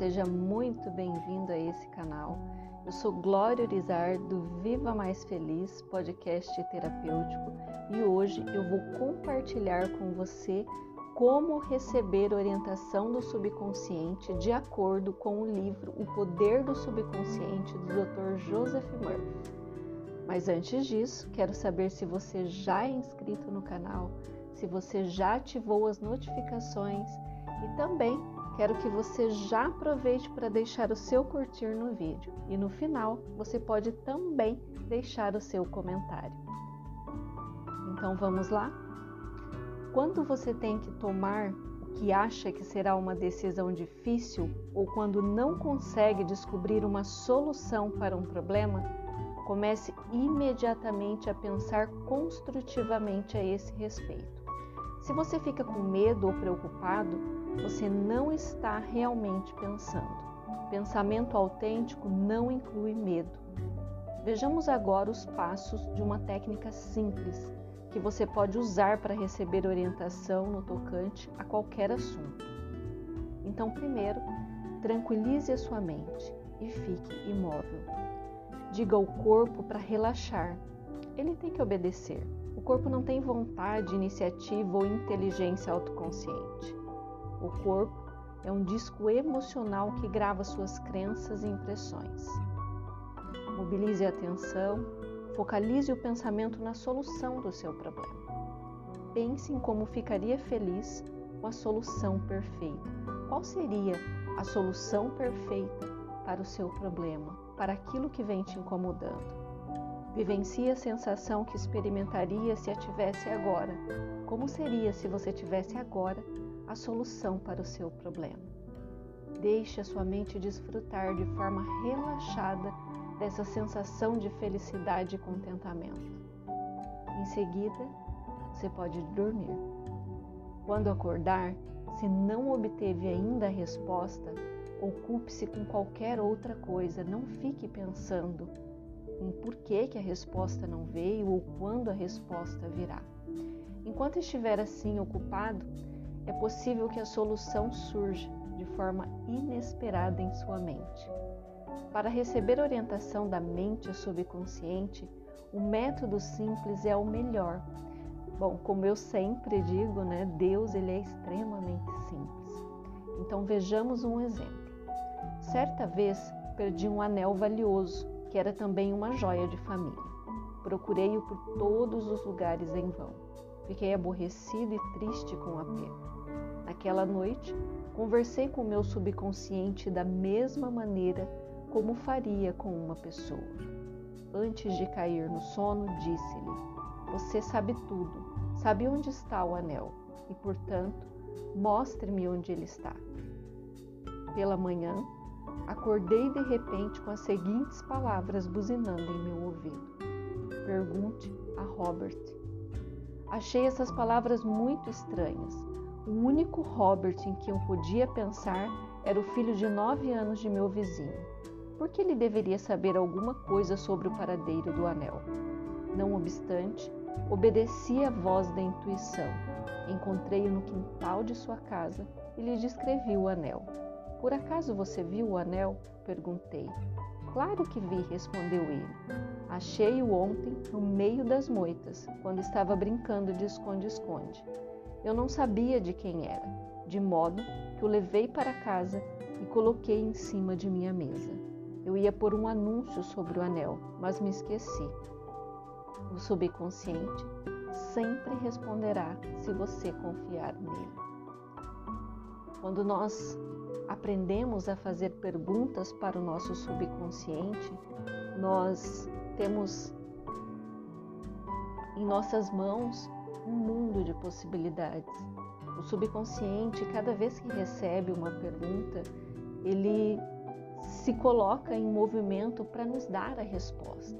seja muito bem-vindo a esse canal. Eu sou Glória Urizar do Viva Mais Feliz, podcast terapêutico, e hoje eu vou compartilhar com você como receber orientação do subconsciente de acordo com o livro O Poder do Subconsciente do Dr. Joseph Murphy. Mas antes disso, quero saber se você já é inscrito no canal, se você já ativou as notificações e também quero que você já aproveite para deixar o seu curtir no vídeo e no final você pode também deixar o seu comentário. Então vamos lá? Quando você tem que tomar o que acha que será uma decisão difícil ou quando não consegue descobrir uma solução para um problema, comece imediatamente a pensar construtivamente a esse respeito. Se você fica com medo ou preocupado, você não está realmente pensando. Pensamento autêntico não inclui medo. Vejamos agora os passos de uma técnica simples que você pode usar para receber orientação no tocante a qualquer assunto. Então, primeiro, tranquilize a sua mente e fique imóvel. Diga ao corpo para relaxar. Ele tem que obedecer. O corpo não tem vontade, iniciativa ou inteligência autoconsciente. O corpo é um disco emocional que grava suas crenças e impressões. Mobilize a atenção, focalize o pensamento na solução do seu problema. Pense em como ficaria feliz com a solução perfeita. Qual seria a solução perfeita para o seu problema, para aquilo que vem te incomodando? Vivencie a sensação que experimentaria se a tivesse agora. Como seria se você tivesse agora a solução para o seu problema. Deixe a sua mente desfrutar de forma relaxada dessa sensação de felicidade e contentamento. Em seguida, você pode dormir. Quando acordar, se não obteve ainda a resposta, ocupe-se com qualquer outra coisa, não fique pensando em por que, que a resposta não veio ou quando a resposta virá. Enquanto estiver assim ocupado, é possível que a solução surja de forma inesperada em sua mente. Para receber orientação da mente subconsciente, o método simples é o melhor. Bom, como eu sempre digo, né, Deus ele é extremamente simples. Então vejamos um exemplo. Certa vez perdi um anel valioso, que era também uma joia de família. Procurei-o por todos os lugares em vão. Fiquei aborrecido e triste com a perda. Naquela noite, conversei com meu subconsciente da mesma maneira como faria com uma pessoa. Antes de cair no sono, disse-lhe: Você sabe tudo, sabe onde está o anel e, portanto, mostre-me onde ele está. Pela manhã, acordei de repente com as seguintes palavras buzinando em meu ouvido: Pergunte a Robert. Achei essas palavras muito estranhas o único Robert em que eu podia pensar era o filho de nove anos de meu vizinho. Por que ele deveria saber alguma coisa sobre o paradeiro do anel? Não obstante, obedeci à voz da intuição. Encontrei-o no quintal de sua casa e lhe descrevi o anel. Por acaso você viu o anel? perguntei. Claro que vi, respondeu ele. Achei-o ontem no meio das moitas, quando estava brincando de esconde-esconde. Eu não sabia de quem era, de modo que o levei para casa e coloquei em cima de minha mesa. Eu ia pôr um anúncio sobre o anel, mas me esqueci. O subconsciente sempre responderá se você confiar nele. Quando nós aprendemos a fazer perguntas para o nosso subconsciente, nós temos em nossas mãos um mundo de possibilidades. O subconsciente, cada vez que recebe uma pergunta, ele se coloca em movimento para nos dar a resposta.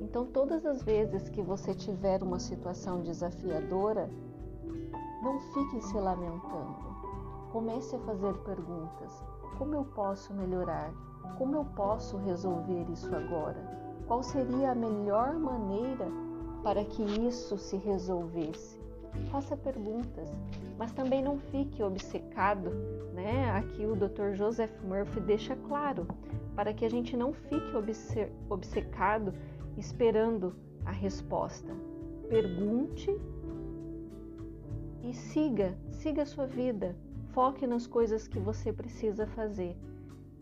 Então, todas as vezes que você tiver uma situação desafiadora, não fique se lamentando. Comece a fazer perguntas. Como eu posso melhorar? Como eu posso resolver isso agora? Qual seria a melhor maneira para que isso se resolvesse. faça perguntas, mas também não fique obcecado, né? Aqui o Dr. Joseph Murphy deixa claro, para que a gente não fique obcecado esperando a resposta. Pergunte e siga, siga a sua vida. Foque nas coisas que você precisa fazer.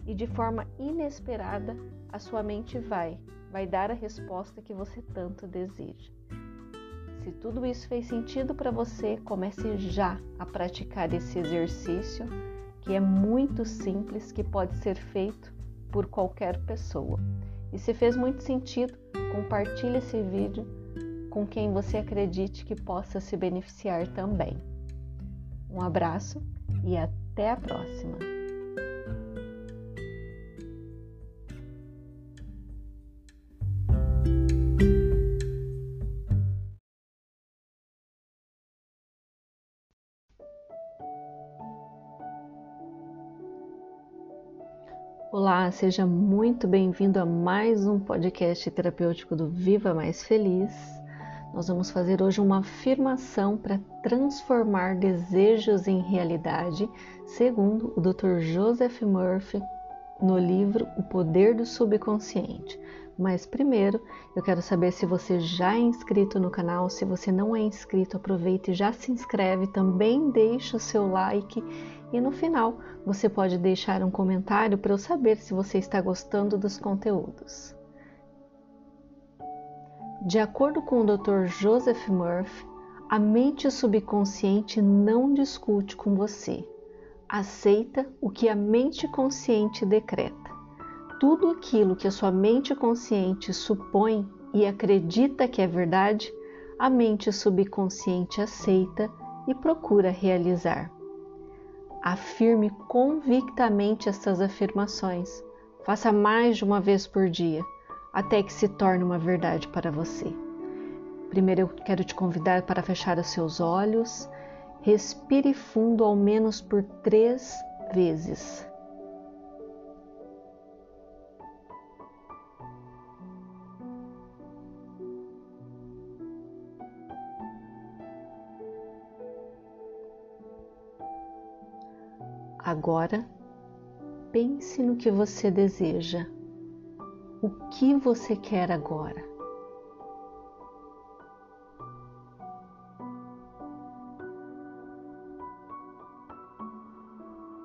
E de forma inesperada, a sua mente vai, vai dar a resposta que você tanto deseja. Se tudo isso fez sentido para você, comece já a praticar esse exercício, que é muito simples, que pode ser feito por qualquer pessoa. E se fez muito sentido, compartilhe esse vídeo com quem você acredite que possa se beneficiar também. Um abraço e até a próxima! Olá, seja muito bem-vindo a mais um podcast terapêutico do Viva Mais Feliz. Nós vamos fazer hoje uma afirmação para transformar desejos em realidade, segundo o Dr. Joseph Murphy no livro O Poder do Subconsciente. Mas primeiro, eu quero saber se você já é inscrito no canal. Se você não é inscrito, aproveite e já se inscreve, também deixa o seu like e no final você pode deixar um comentário para eu saber se você está gostando dos conteúdos. De acordo com o Dr. Joseph Murphy, a mente subconsciente não discute com você, aceita o que a mente consciente decreta. Tudo aquilo que a sua mente consciente supõe e acredita que é verdade, a mente subconsciente aceita e procura realizar. Afirme convictamente estas afirmações. Faça mais de uma vez por dia, até que se torne uma verdade para você. Primeiro eu quero te convidar para fechar os seus olhos. Respire fundo ao menos por três vezes. Agora, pense no que você deseja. O que você quer agora?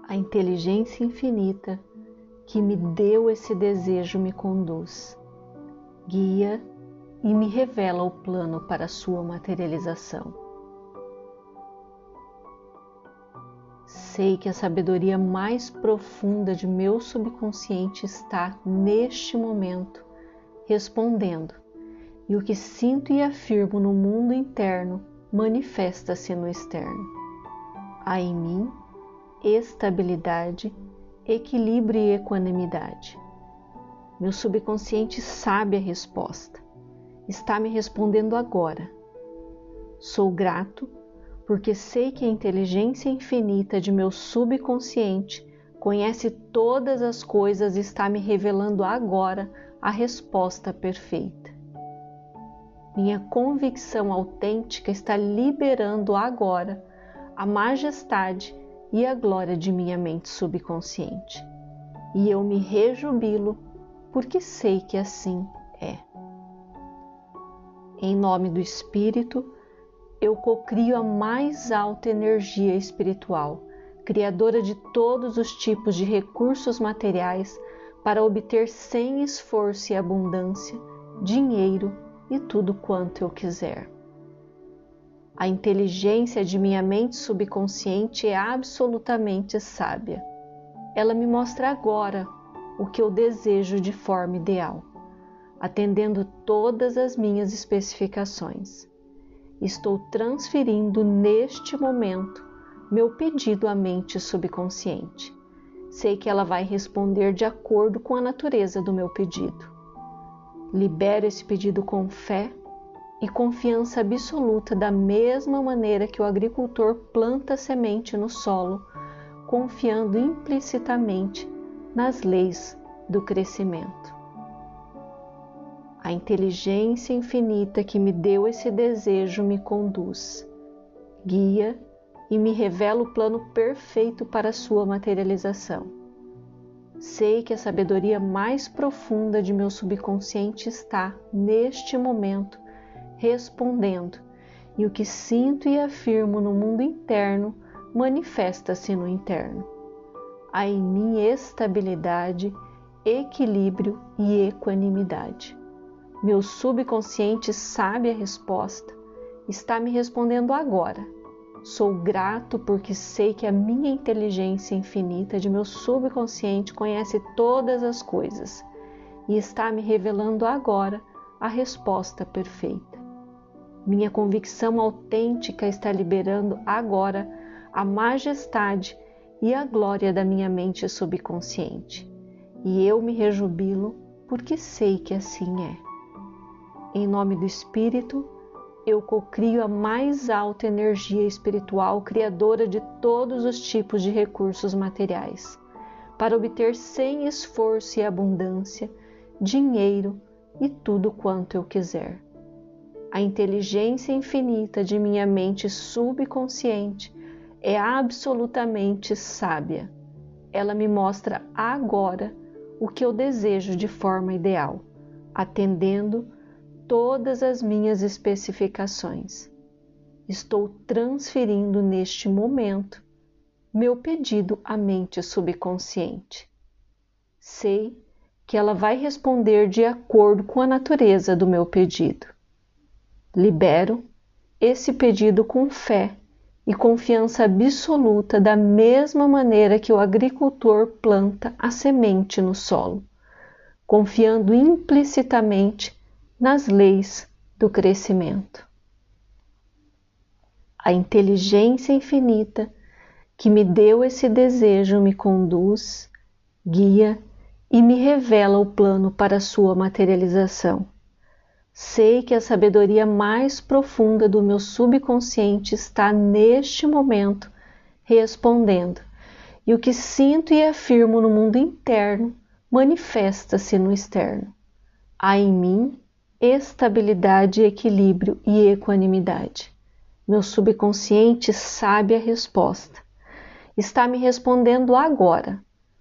A inteligência infinita que me deu esse desejo me conduz, guia e me revela o plano para sua materialização. Sei que a sabedoria mais profunda de meu subconsciente está neste momento respondendo, e o que sinto e afirmo no mundo interno manifesta-se no externo. Há em mim estabilidade, equilíbrio e equanimidade. Meu subconsciente sabe a resposta. Está me respondendo agora. Sou grato porque sei que a inteligência infinita de meu subconsciente conhece todas as coisas e está me revelando agora a resposta perfeita. Minha convicção autêntica está liberando agora a majestade e a glória de minha mente subconsciente. E eu me rejubilo porque sei que assim é. Em nome do Espírito, eu cocrio a mais alta energia espiritual, criadora de todos os tipos de recursos materiais para obter sem esforço e abundância dinheiro e tudo quanto eu quiser. A inteligência de minha mente subconsciente é absolutamente sábia. Ela me mostra agora o que eu desejo de forma ideal, atendendo todas as minhas especificações estou transferindo neste momento meu pedido à mente subconsciente. Sei que ela vai responder de acordo com a natureza do meu pedido. Libero esse pedido com fé e confiança absoluta, da mesma maneira que o agricultor planta semente no solo, confiando implicitamente nas leis do crescimento. A inteligência infinita que me deu esse desejo me conduz. guia e me revela o plano perfeito para sua materialização. Sei que a sabedoria mais profunda de meu subconsciente está, neste momento, respondendo, e o que sinto e afirmo no mundo interno manifesta-se no interno. Há em mim estabilidade, equilíbrio e equanimidade. Meu subconsciente sabe a resposta, está me respondendo agora Sou grato porque sei que a minha inteligência infinita de meu subconsciente conhece todas as coisas e está me revelando agora a resposta perfeita. Minha convicção autêntica está liberando agora a majestade e a glória da minha mente subconsciente. E eu me rejubilo porque sei que assim é. Em nome do Espírito, eu cocrio a mais alta energia espiritual criadora de todos os tipos de recursos materiais, para obter sem esforço e abundância dinheiro e tudo quanto eu quiser. A inteligência infinita de minha mente subconsciente é absolutamente sábia. Ela me mostra agora o que eu desejo de forma ideal, atendendo todas as minhas especificações. Estou transferindo neste momento meu pedido à mente subconsciente. Sei que ela vai responder de acordo com a natureza do meu pedido. Libero esse pedido com fé e confiança absoluta, da mesma maneira que o agricultor planta a semente no solo, confiando implicitamente nas leis do crescimento. A inteligência infinita que me deu esse desejo me conduz, guia e me revela o plano para sua materialização. Sei que a sabedoria mais profunda do meu subconsciente está neste momento respondendo, e o que sinto e afirmo no mundo interno manifesta-se no externo. Há em mim estabilidade, equilíbrio e equanimidade. Meu subconsciente sabe a resposta. Está me respondendo agora.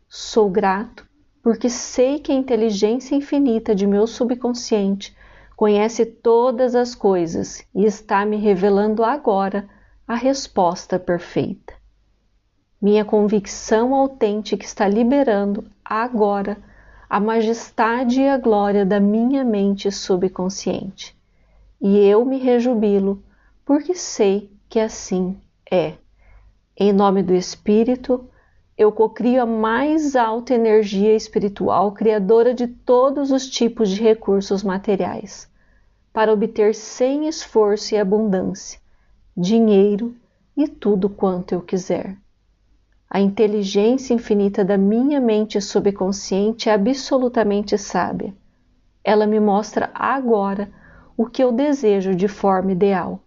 Sou grato porque sei que a inteligência infinita de meu subconsciente conhece todas as coisas e está me revelando agora a resposta perfeita. Minha convicção autêntica está liberando agora a majestade e a glória da minha mente subconsciente. E eu me rejubilo, porque sei que assim é. Em nome do Espírito, eu cocrio a mais alta energia espiritual criadora de todos os tipos de recursos materiais, para obter sem esforço e abundância, dinheiro e tudo quanto eu quiser. A inteligência infinita da minha mente subconsciente é absolutamente sábia. Ela me mostra agora o que eu desejo de forma ideal,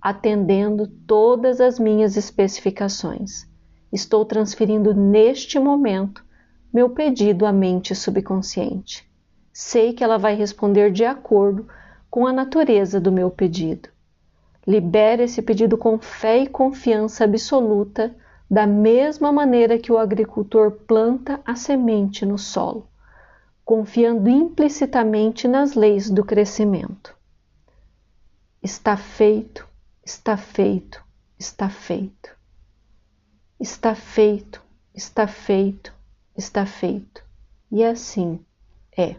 atendendo todas as minhas especificações. Estou transferindo neste momento meu pedido à mente subconsciente. Sei que ela vai responder de acordo com a natureza do meu pedido. Libere esse pedido com fé e confiança absoluta da mesma maneira que o agricultor planta a semente no solo, confiando implicitamente nas leis do crescimento. Está feito, está feito, está feito. Está feito, está feito, está feito. E assim é.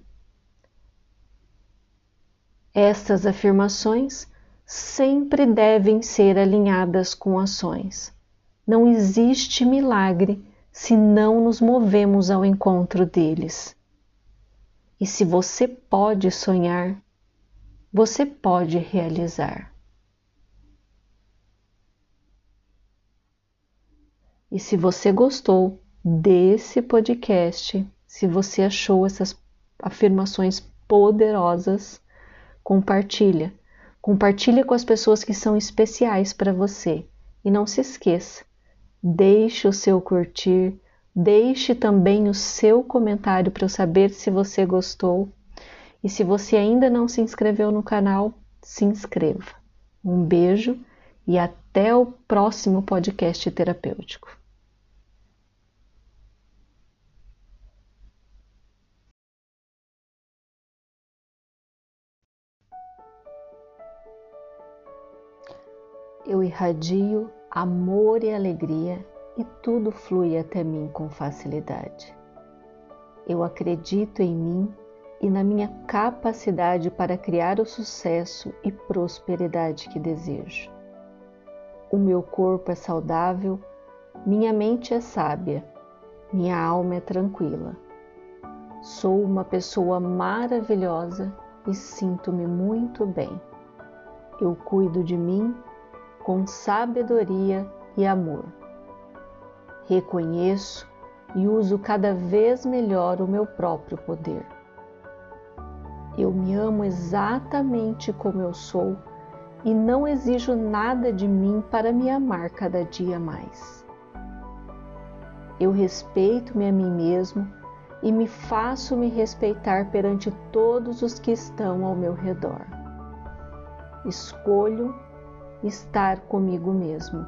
Estas afirmações sempre devem ser alinhadas com ações não existe milagre se não nos movemos ao encontro deles. E se você pode sonhar, você pode realizar. E se você gostou desse podcast, se você achou essas afirmações poderosas, compartilha. Compartilha com as pessoas que são especiais para você. E não se esqueça, Deixe o seu curtir, deixe também o seu comentário para eu saber se você gostou. E se você ainda não se inscreveu no canal, se inscreva. Um beijo e até o próximo podcast terapêutico. Eu irradio amor e alegria e tudo flui até mim com facilidade. Eu acredito em mim e na minha capacidade para criar o sucesso e prosperidade que desejo. O meu corpo é saudável, minha mente é sábia, minha alma é tranquila. Sou uma pessoa maravilhosa e sinto-me muito bem. Eu cuido de mim com sabedoria e amor. Reconheço e uso cada vez melhor o meu próprio poder. Eu me amo exatamente como eu sou e não exijo nada de mim para me amar cada dia mais. Eu respeito-me a mim mesmo e me faço me respeitar perante todos os que estão ao meu redor. Escolho estar comigo mesmo.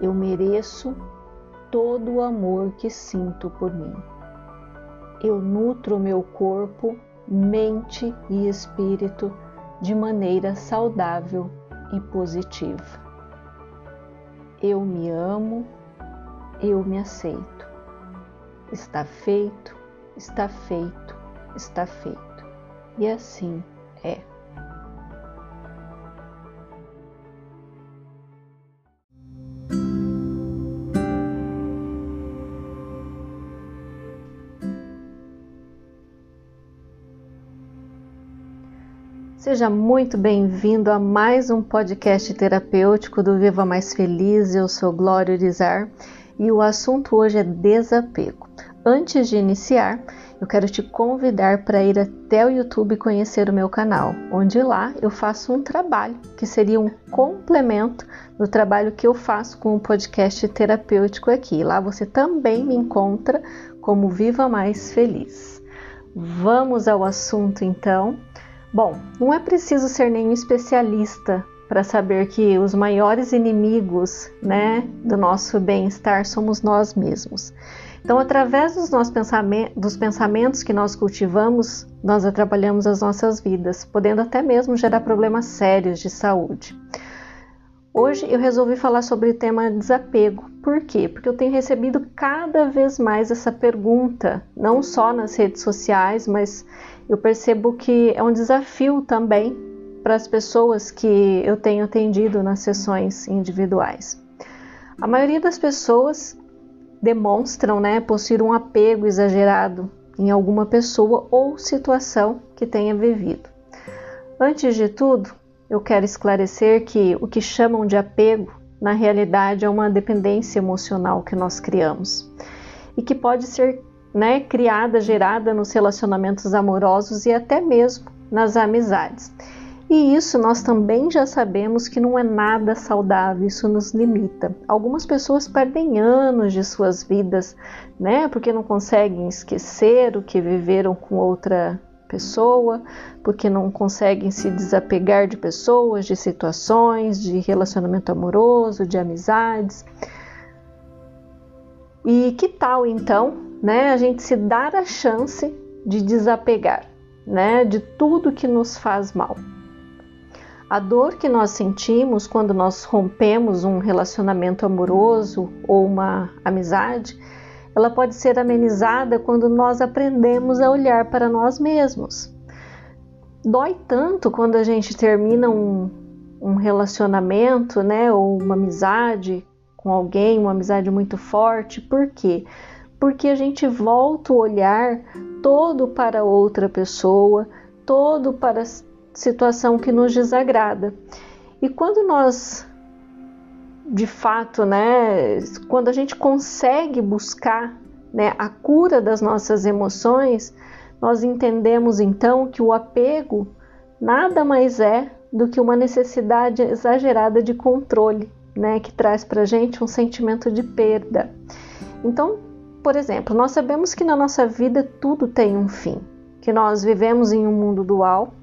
Eu mereço todo o amor que sinto por mim. Eu nutro meu corpo mente e espírito de maneira saudável e positiva. Eu me amo, eu me aceito. Está feito, está feito, está feito. E assim é. Seja muito bem-vindo a mais um podcast terapêutico do Viva Mais Feliz. Eu sou Glória Urizar e o assunto hoje é desapego. Antes de iniciar, eu quero te convidar para ir até o YouTube conhecer o meu canal, onde lá eu faço um trabalho que seria um complemento do trabalho que eu faço com o podcast terapêutico aqui. Lá você também me encontra como Viva Mais Feliz. Vamos ao assunto então. Bom, não é preciso ser nenhum especialista para saber que os maiores inimigos né, do nosso bem-estar somos nós mesmos. Então, através dos nossos pensamentos, dos pensamentos que nós cultivamos, nós atrapalhamos as nossas vidas, podendo até mesmo gerar problemas sérios de saúde. Hoje eu resolvi falar sobre o tema desapego. Por quê? Porque eu tenho recebido cada vez mais essa pergunta, não só nas redes sociais, mas eu percebo que é um desafio também para as pessoas que eu tenho atendido nas sessões individuais. A maioria das pessoas demonstram né, possuir um apego exagerado em alguma pessoa ou situação que tenha vivido. Antes de tudo, eu quero esclarecer que o que chamam de apego, na realidade, é uma dependência emocional que nós criamos e que pode ser né, criada, gerada nos relacionamentos amorosos e até mesmo nas amizades. E isso nós também já sabemos que não é nada saudável, isso nos limita. Algumas pessoas perdem anos de suas vidas, né, porque não conseguem esquecer o que viveram com outra pessoa, porque não conseguem se desapegar de pessoas, de situações, de relacionamento amoroso, de amizades. E que tal então né, a gente se dar a chance de desapegar, né, de tudo que nos faz mal. A dor que nós sentimos quando nós rompemos um relacionamento amoroso ou uma amizade, ela pode ser amenizada quando nós aprendemos a olhar para nós mesmos. Dói tanto quando a gente termina um, um relacionamento, né, ou uma amizade com alguém, uma amizade muito forte, por quê? Porque a gente volta o olhar todo para outra pessoa, todo para a situação que nos desagrada. E quando nós, de fato, né, quando a gente consegue buscar né, a cura das nossas emoções, nós entendemos então que o apego nada mais é do que uma necessidade exagerada de controle, né, que traz para gente um sentimento de perda. Então, por exemplo, nós sabemos que na nossa vida tudo tem um fim, que nós vivemos em um mundo dual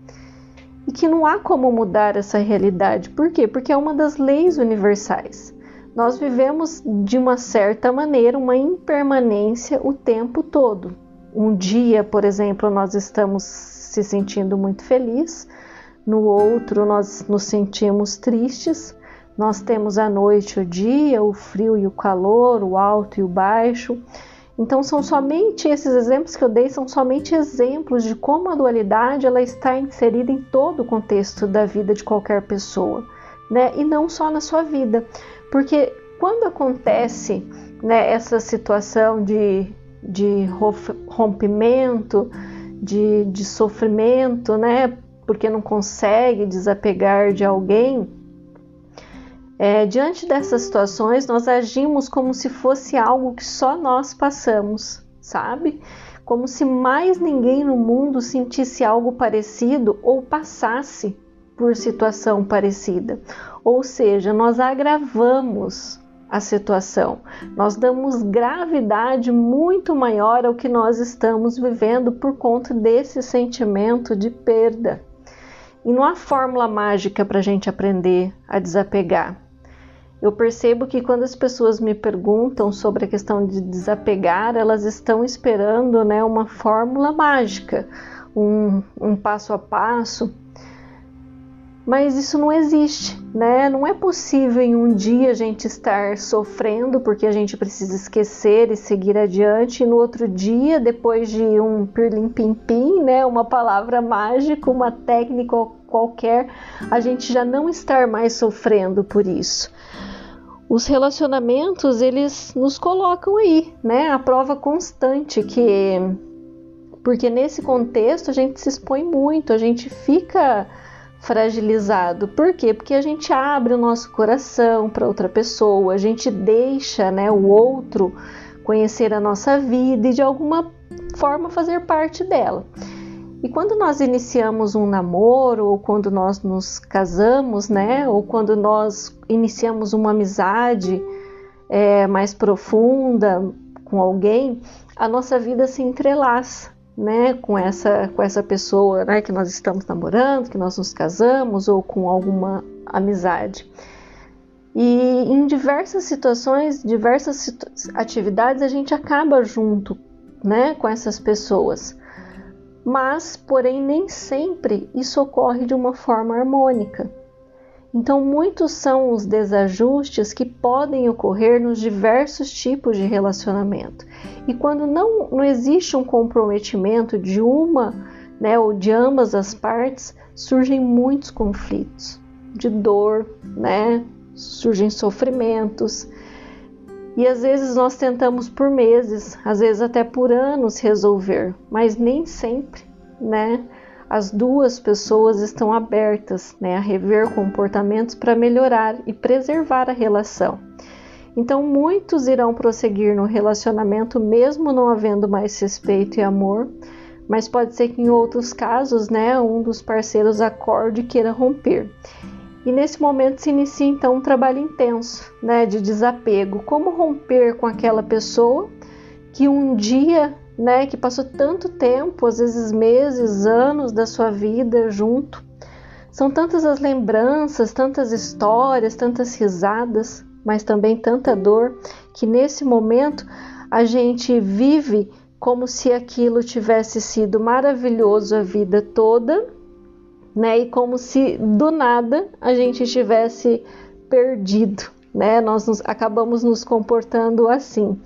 e que não há como mudar essa realidade. Por quê? Porque é uma das leis universais. Nós vivemos de uma certa maneira uma impermanência o tempo todo. Um dia, por exemplo, nós estamos se sentindo muito felizes, no outro nós nos sentimos tristes. Nós temos a noite, o dia, o frio e o calor, o alto e o baixo. Então são somente esses exemplos que eu dei são somente exemplos de como a dualidade ela está inserida em todo o contexto da vida de qualquer pessoa, né? E não só na sua vida, porque quando acontece né, essa situação de, de rompimento, de, de sofrimento, né? Porque não consegue desapegar de alguém, é, diante dessas situações, nós agimos como se fosse algo que só nós passamos, sabe? Como se mais ninguém no mundo sentisse algo parecido ou passasse por situação parecida. Ou seja, nós agravamos a situação, nós damos gravidade muito maior ao que nós estamos vivendo por conta desse sentimento de perda. E não há fórmula mágica para a gente aprender a desapegar. Eu percebo que quando as pessoas me perguntam sobre a questão de desapegar, elas estão esperando né, uma fórmula mágica, um, um passo a passo. Mas isso não existe, né? Não é possível em um dia a gente estar sofrendo porque a gente precisa esquecer e seguir adiante, e no outro dia, depois de um pirlim-pim-pim, né? Uma palavra mágica, uma técnica qualquer, a gente já não estar mais sofrendo por isso os relacionamentos eles nos colocam aí, né? A prova constante que porque nesse contexto a gente se expõe muito, a gente fica fragilizado. Por quê? Porque a gente abre o nosso coração para outra pessoa, a gente deixa, né, o outro conhecer a nossa vida e de alguma forma fazer parte dela. E quando nós iniciamos um namoro, ou quando nós nos casamos, né, ou quando nós iniciamos uma amizade é, mais profunda com alguém, a nossa vida se entrelaça, né, com essa com essa pessoa, né, que nós estamos namorando, que nós nos casamos, ou com alguma amizade. E em diversas situações, diversas situ atividades, a gente acaba junto, né, com essas pessoas mas, porém, nem sempre isso ocorre de uma forma harmônica. Então, muitos são os desajustes que podem ocorrer nos diversos tipos de relacionamento. E quando não, não existe um comprometimento de uma né, ou de ambas as partes, surgem muitos conflitos de dor, né? surgem sofrimentos, e às vezes nós tentamos por meses, às vezes até por anos resolver, mas nem sempre, né? As duas pessoas estão abertas, né, a rever comportamentos para melhorar e preservar a relação. Então, muitos irão prosseguir no relacionamento mesmo não havendo mais respeito e amor, mas pode ser que em outros casos, né, um dos parceiros acorde e queira romper. E nesse momento se inicia então um trabalho intenso, né, de desapego, como romper com aquela pessoa que um dia, né, que passou tanto tempo, às vezes meses, anos da sua vida junto. São tantas as lembranças, tantas histórias, tantas risadas, mas também tanta dor que nesse momento a gente vive como se aquilo tivesse sido maravilhoso a vida toda né? E como se do nada a gente tivesse perdido, né? Nós nos, acabamos nos comportando assim.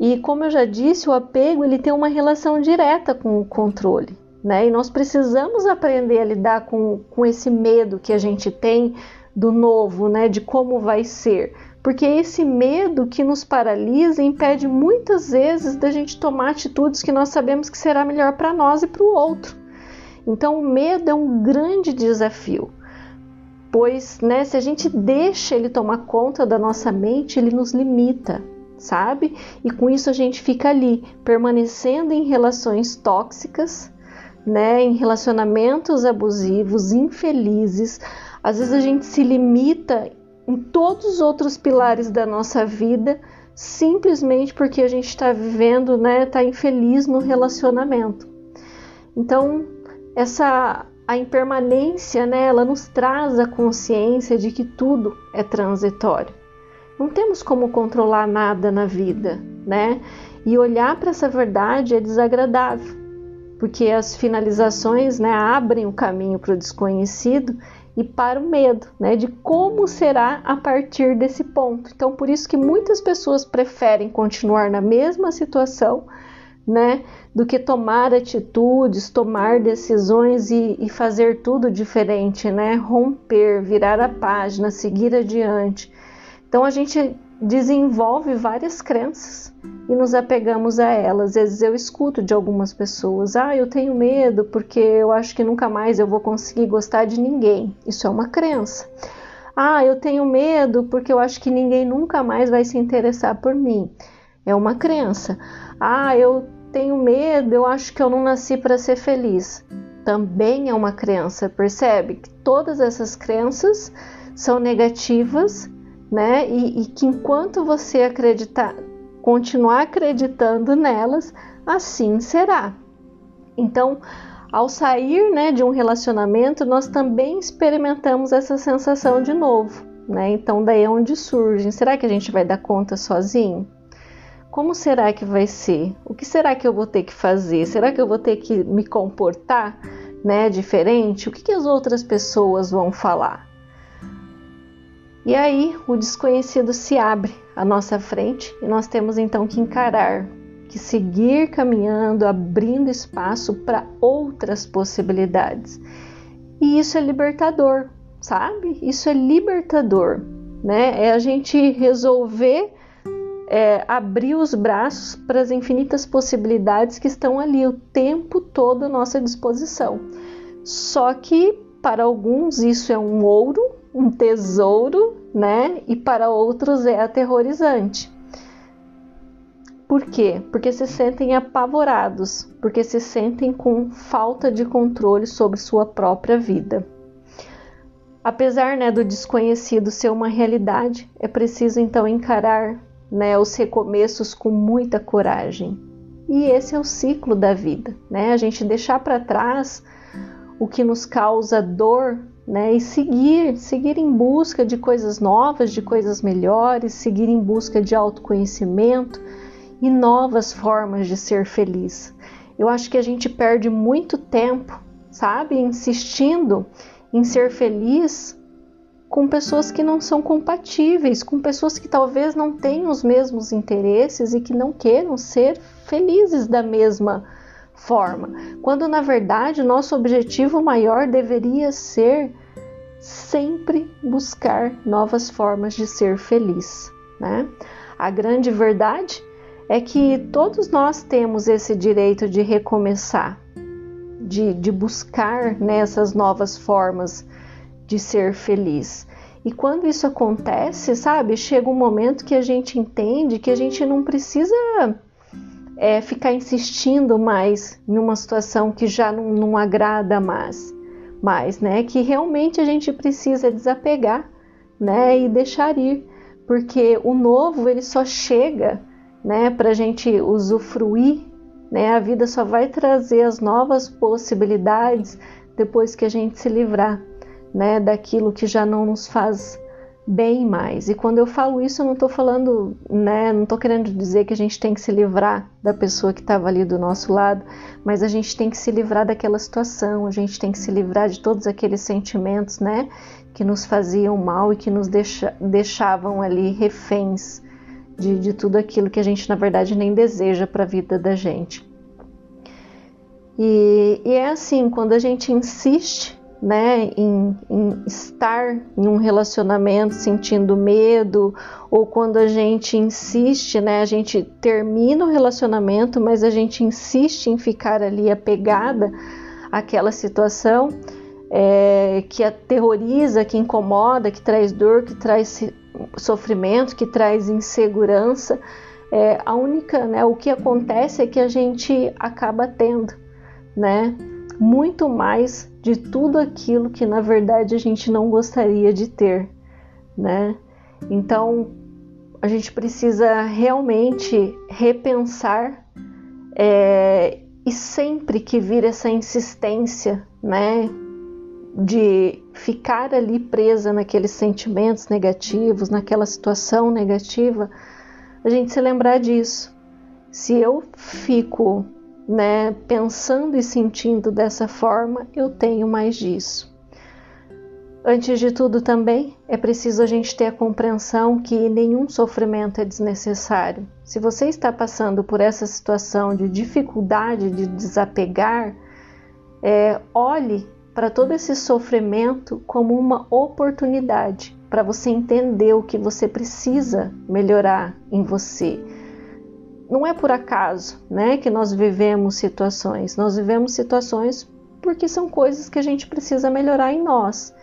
E como eu já disse, o apego ele tem uma relação direta com o controle, né? E nós precisamos aprender a lidar com, com esse medo que a gente tem do novo, né? De como vai ser. Porque esse medo que nos paralisa impede muitas vezes da gente tomar atitudes que nós sabemos que será melhor para nós e para o outro. Então, o medo é um grande desafio, pois né, se a gente deixa ele tomar conta da nossa mente, ele nos limita, sabe? E com isso a gente fica ali, permanecendo em relações tóxicas, né, em relacionamentos abusivos, infelizes. Às vezes a gente se limita em todos os outros pilares da nossa vida simplesmente porque a gente está vivendo, né, está infeliz no relacionamento. Então, essa a impermanência, né, ela nos traz a consciência de que tudo é transitório. Não temos como controlar nada na vida, né? E olhar para essa verdade é desagradável, porque as finalizações, né, abrem o caminho para o desconhecido e para o medo, né, de como será a partir desse ponto. Então, por isso que muitas pessoas preferem continuar na mesma situação, né, do que tomar atitudes, tomar decisões e, e fazer tudo diferente, né, romper, virar a página, seguir adiante. Então, a gente desenvolve várias crenças e nos apegamos a elas. Às vezes eu escuto de algumas pessoas: "Ah, eu tenho medo porque eu acho que nunca mais eu vou conseguir gostar de ninguém". Isso é uma crença. "Ah, eu tenho medo porque eu acho que ninguém nunca mais vai se interessar por mim". É uma crença. "Ah, eu tenho medo, eu acho que eu não nasci para ser feliz". Também é uma crença, percebe? Que todas essas crenças são negativas né? E, e que enquanto você acreditar, continuar acreditando nelas, assim será. Então, ao sair né, de um relacionamento, nós também experimentamos essa sensação de novo. Né? Então, daí é onde surge: será que a gente vai dar conta sozinho? Como será que vai ser? O que será que eu vou ter que fazer? Será que eu vou ter que me comportar né, diferente? O que, que as outras pessoas vão falar? E aí o desconhecido se abre à nossa frente e nós temos então que encarar, que seguir caminhando, abrindo espaço para outras possibilidades. E isso é libertador, sabe? Isso é libertador, né? É a gente resolver é, abrir os braços para as infinitas possibilidades que estão ali o tempo todo à nossa disposição. Só que para alguns isso é um ouro, um tesouro, né? E para outros é aterrorizante. Por quê? Porque se sentem apavorados, porque se sentem com falta de controle sobre sua própria vida. Apesar né, do desconhecido ser uma realidade, é preciso então encarar né, os recomeços com muita coragem. E esse é o ciclo da vida, né? A gente deixar para trás o que nos causa dor né? E seguir, seguir em busca de coisas novas, de coisas melhores, seguir em busca de autoconhecimento e novas formas de ser feliz. Eu acho que a gente perde muito tempo, sabe, insistindo em ser feliz com pessoas que não são compatíveis, com pessoas que talvez não tenham os mesmos interesses e que não queiram ser felizes da mesma forma, quando na verdade nosso objetivo maior deveria ser sempre buscar novas formas de ser feliz. Né? A grande verdade é que todos nós temos esse direito de recomeçar, de, de buscar nessas né, novas formas de ser feliz. E quando isso acontece, sabe, chega um momento que a gente entende que a gente não precisa é, ficar insistindo mais em uma situação que já não, não agrada mais, mais, né? Que realmente a gente precisa desapegar, né? E deixar ir, porque o novo ele só chega, né? Para a gente usufruir, né? A vida só vai trazer as novas possibilidades depois que a gente se livrar, né? Daquilo que já não nos faz bem mais. E quando eu falo isso, eu não estou falando, né, não estou querendo dizer que a gente tem que se livrar da pessoa que estava ali do nosso lado, mas a gente tem que se livrar daquela situação, a gente tem que se livrar de todos aqueles sentimentos, né, que nos faziam mal e que nos deixa, deixavam ali reféns de, de tudo aquilo que a gente na verdade nem deseja para a vida da gente. E, e é assim, quando a gente insiste né, em, em, estar em um relacionamento sentindo medo, ou quando a gente insiste, né, a gente termina o relacionamento, mas a gente insiste em ficar ali apegada àquela situação é, que aterroriza, que incomoda, que traz dor, que traz sofrimento, que traz insegurança. É, a única, né, o que acontece é que a gente acaba tendo, né, muito mais de tudo aquilo que na verdade a gente não gostaria de ter, né? Então a gente precisa realmente repensar é, e sempre que vir essa insistência, né? de ficar ali presa naqueles sentimentos negativos, naquela situação negativa, a gente se lembrar disso. Se eu fico, né, pensando e sentindo dessa forma, eu tenho mais disso. Antes de tudo, também é preciso a gente ter a compreensão que nenhum sofrimento é desnecessário. Se você está passando por essa situação de dificuldade de desapegar, é, olhe para todo esse sofrimento como uma oportunidade para você entender o que você precisa melhorar em você. Não é por acaso, né, que nós vivemos situações. Nós vivemos situações porque são coisas que a gente precisa melhorar em nós.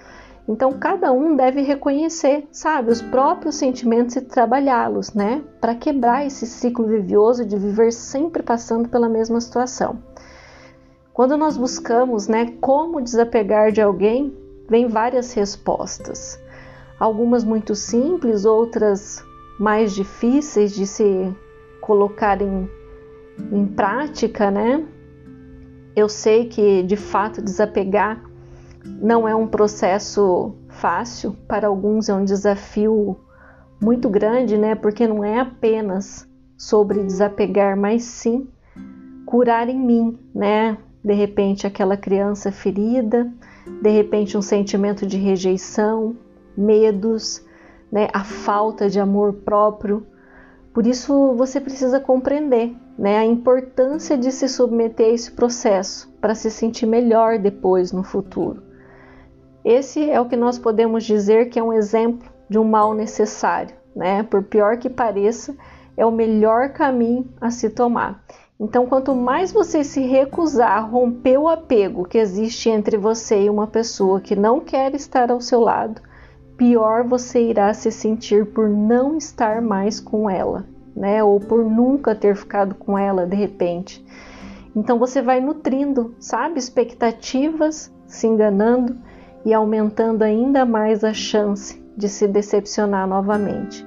Então cada um deve reconhecer, sabe, os próprios sentimentos e trabalhá-los, né, para quebrar esse ciclo vivioso de viver sempre passando pela mesma situação. Quando nós buscamos, né, como desapegar de alguém, vem várias respostas. Algumas muito simples, outras mais difíceis de se colocar em, em prática, né? Eu sei que de fato desapegar não é um processo fácil, para alguns é um desafio muito grande, né? Porque não é apenas sobre desapegar, mas sim curar em mim, né? De repente aquela criança ferida, de repente um sentimento de rejeição, medos, né? A falta de amor próprio. Por isso você precisa compreender, né? A importância de se submeter a esse processo para se sentir melhor depois no futuro. Esse é o que nós podemos dizer que é um exemplo de um mal necessário, né? Por pior que pareça, é o melhor caminho a se tomar. Então, quanto mais você se recusar a romper o apego que existe entre você e uma pessoa que não quer estar ao seu lado, pior você irá se sentir por não estar mais com ela, né? Ou por nunca ter ficado com ela de repente. Então você vai nutrindo, sabe, expectativas, se enganando e aumentando ainda mais a chance de se decepcionar novamente.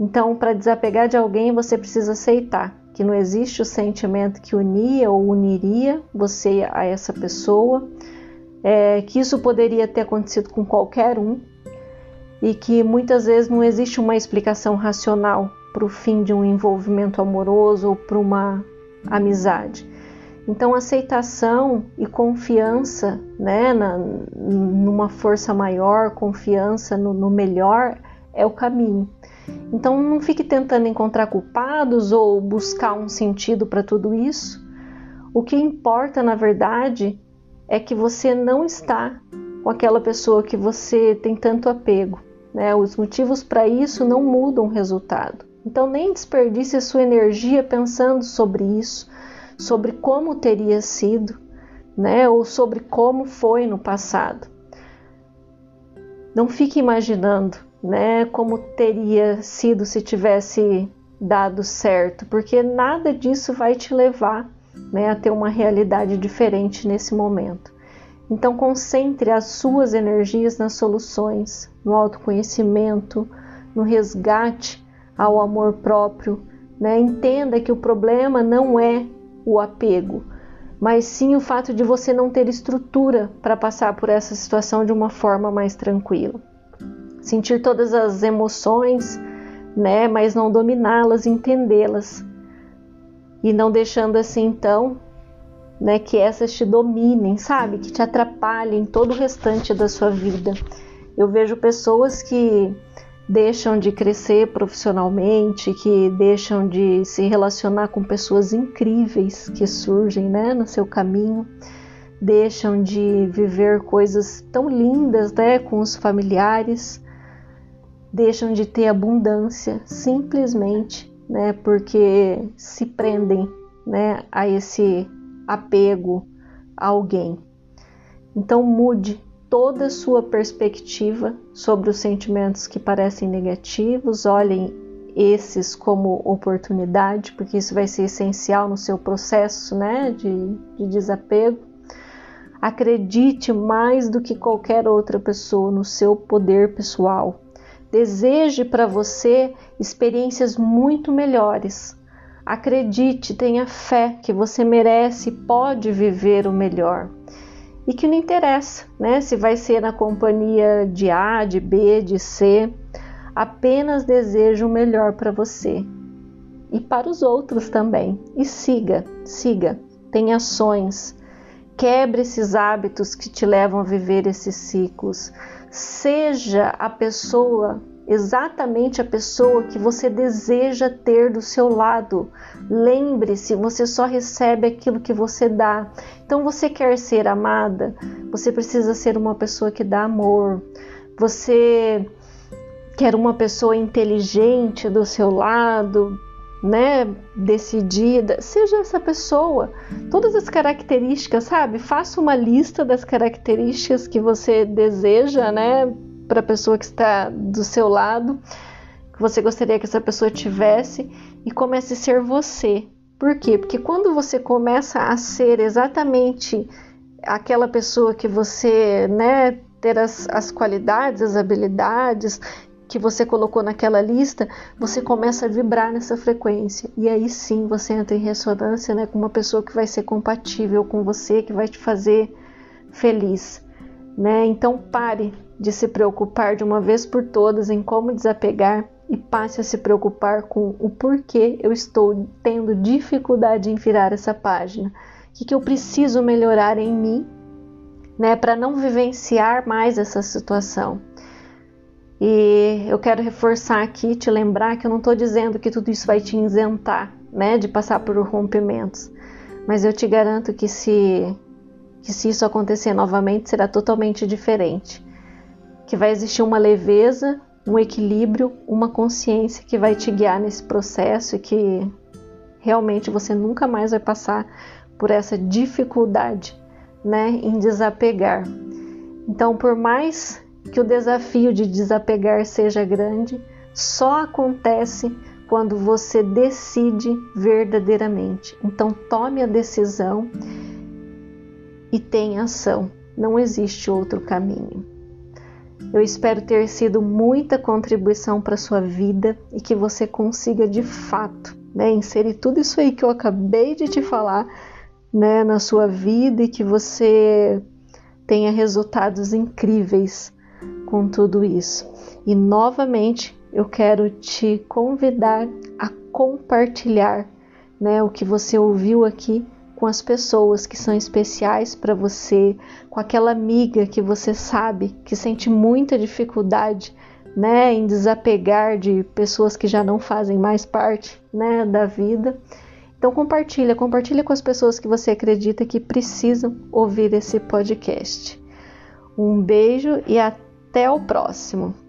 Então, para desapegar de alguém, você precisa aceitar que não existe o sentimento que unia ou uniria você a essa pessoa, é, que isso poderia ter acontecido com qualquer um e que muitas vezes não existe uma explicação racional para o fim de um envolvimento amoroso ou para uma amizade. Então, aceitação e confiança né, na, numa força maior, confiança no, no melhor é o caminho. Então, não fique tentando encontrar culpados ou buscar um sentido para tudo isso. O que importa, na verdade, é que você não está com aquela pessoa que você tem tanto apego. Né? Os motivos para isso não mudam o resultado. Então, nem desperdice a sua energia pensando sobre isso sobre como teria sido, né, ou sobre como foi no passado. Não fique imaginando, né, como teria sido se tivesse dado certo, porque nada disso vai te levar, né, a ter uma realidade diferente nesse momento. Então concentre as suas energias nas soluções, no autoconhecimento, no resgate ao amor próprio, né? Entenda que o problema não é o apego, mas sim o fato de você não ter estrutura para passar por essa situação de uma forma mais tranquila. Sentir todas as emoções, né, mas não dominá-las, entendê-las. E não deixando assim então, né, que essas te dominem, sabe? Que te atrapalhem todo o restante da sua vida. Eu vejo pessoas que deixam de crescer profissionalmente, que deixam de se relacionar com pessoas incríveis que surgem né, no seu caminho, deixam de viver coisas tão lindas né, com os familiares, deixam de ter abundância simplesmente né, porque se prendem né, a esse apego a alguém. Então mude toda a sua perspectiva sobre os sentimentos que parecem negativos, olhem esses como oportunidade, porque isso vai ser essencial no seu processo né, de, de desapego. Acredite mais do que qualquer outra pessoa no seu poder pessoal. Deseje para você experiências muito melhores. Acredite, tenha fé que você merece e pode viver o melhor. e que não interessa, né? Se vai ser na companhia de A, de B, de C, apenas desejo o melhor para você e para os outros também. E siga, siga, tenha ações, quebre esses hábitos que te levam a viver esses ciclos. Seja a pessoa exatamente a pessoa que você deseja ter do seu lado. Lembre-se, você só recebe aquilo que você dá. Então, você quer ser amada, você precisa ser uma pessoa que dá amor. Você quer uma pessoa inteligente do seu lado, né, decidida, seja essa pessoa. Todas as características, sabe? Faça uma lista das características que você deseja, né, para a pessoa que está do seu lado, que você gostaria que essa pessoa tivesse e comece a ser você. Por quê? Porque quando você começa a ser exatamente aquela pessoa que você, né, ter as, as qualidades, as habilidades que você colocou naquela lista, você começa a vibrar nessa frequência. E aí sim você entra em ressonância né, com uma pessoa que vai ser compatível com você, que vai te fazer feliz. Né? Então pare de se preocupar de uma vez por todas em como desapegar e passe a se preocupar com o porquê eu estou tendo dificuldade em virar essa página. O que, que eu preciso melhorar em mim né, para não vivenciar mais essa situação. E eu quero reforçar aqui, te lembrar que eu não estou dizendo que tudo isso vai te isentar né, de passar por rompimentos, mas eu te garanto que se, que se isso acontecer novamente será totalmente diferente que vai existir uma leveza, um equilíbrio, uma consciência que vai te guiar nesse processo e que realmente você nunca mais vai passar por essa dificuldade, né, em desapegar. Então, por mais que o desafio de desapegar seja grande, só acontece quando você decide verdadeiramente. Então, tome a decisão e tenha ação. Não existe outro caminho. Eu espero ter sido muita contribuição para sua vida e que você consiga de fato né, inserir tudo isso aí que eu acabei de te falar né, na sua vida e que você tenha resultados incríveis com tudo isso. E novamente eu quero te convidar a compartilhar né, o que você ouviu aqui com as pessoas que são especiais para você, com aquela amiga que você sabe que sente muita dificuldade, né, em desapegar de pessoas que já não fazem mais parte, né, da vida. Então compartilha, compartilha com as pessoas que você acredita que precisam ouvir esse podcast. Um beijo e até o próximo.